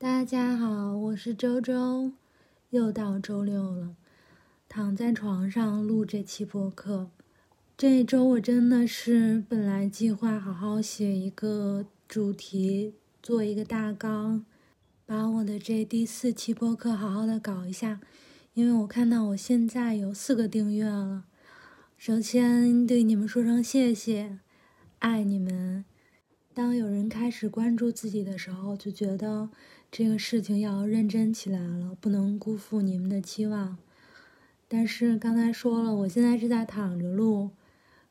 大家好，我是周周，又到周六了，躺在床上录这期播客。这周我真的是本来计划好好写一个主题，做一个大纲，把我的这第四期播客好好的搞一下，因为我看到我现在有四个订阅了。首先对你们说声谢谢，爱你们。当有人开始关注自己的时候，就觉得这个事情要认真起来了，不能辜负你们的期望。但是刚才说了，我现在是在躺着录，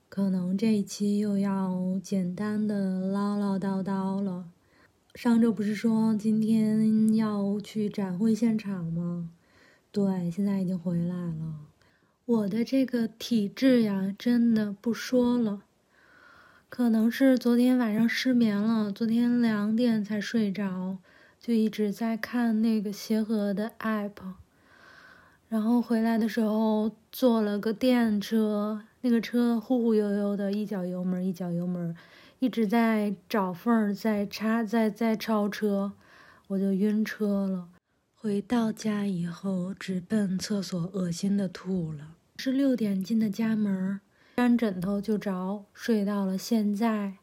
可能这一期又要简单的唠唠叨叨了。上周不是说今天要去展会现场吗？对，现在已经回来了。我的这个体质呀，真的不说了。可能是昨天晚上失眠了，昨天两点才睡着，就一直在看那个协和的 app。然后回来的时候坐了个电车，那个车忽忽悠悠的，一脚油门一脚油门，一直在找缝儿，在插，在在超车，我就晕车了。回到家以后，直奔厕所，恶心的吐了。是六点进的家门。沾枕头就着，睡到了现在。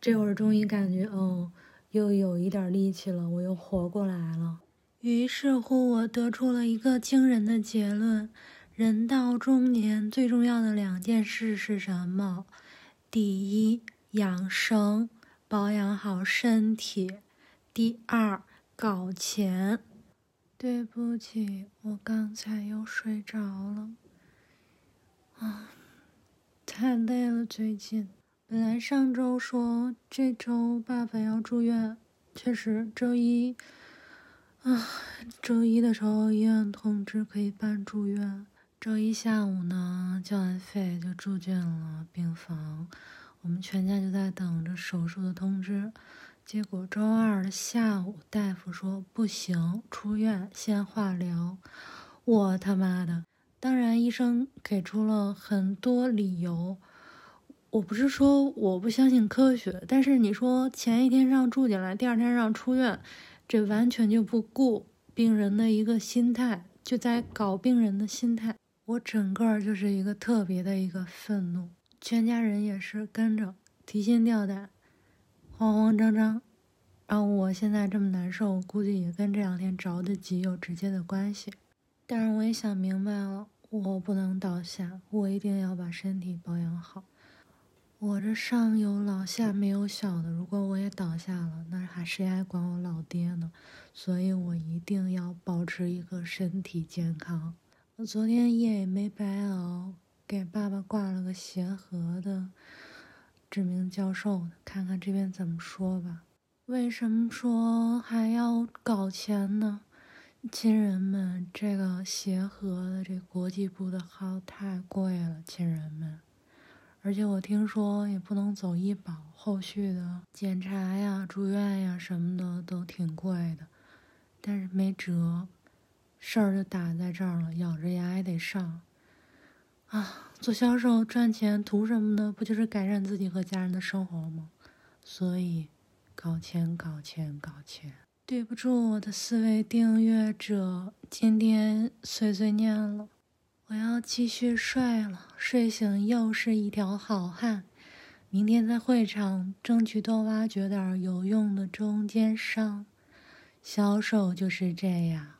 这会儿终于感觉，嗯，又有一点力气了，我又活过来了。于是乎，我得出了一个惊人的结论：人到中年，最重要的两件事是什么？第一，养生，保养好身体；第二，搞钱。对不起，我刚才又睡着了。啊。太累了，最近。本来上周说这周爸爸要住院，确实周一啊，周一的时候医院通知可以办住院。周一下午呢，交完费就住进了病房，我们全家就在等着手术的通知。结果周二的下午，大夫说不行，出院先化疗。我他妈的！当然，医生给出了很多理由。我不是说我不相信科学，但是你说前一天让住进来，第二天让出院，这完全就不顾病人的一个心态，就在搞病人的心态。我整个就是一个特别的一个愤怒，全家人也是跟着提心吊胆、慌慌张张。然后我现在这么难受，估计也跟这两天着的急有直接的关系。但是我也想明白了。我不能倒下，我一定要把身体保养好。我这上有老下没有小的，如果我也倒下了，那还谁还管我老爹呢？所以我一定要保持一个身体健康。我昨天夜也没白熬，给爸爸挂了个协和的知名教授，看看这边怎么说吧。为什么说还要搞钱呢？亲人们，这个协和的这国际部的号太贵了，亲人们。而且我听说也不能走医保，后续的检查呀、住院呀什么的都挺贵的。但是没辙，事儿就打在这儿了，咬着牙也得上。啊，做销售赚钱图什么呢？不就是改善自己和家人的生活吗？所以，搞钱，搞钱，搞钱。对不住我的四位订阅者，今天碎碎念了，我要继续睡了。睡醒又是一条好汉，明天在会场争取多挖掘点有用的中间商，销售就是这样。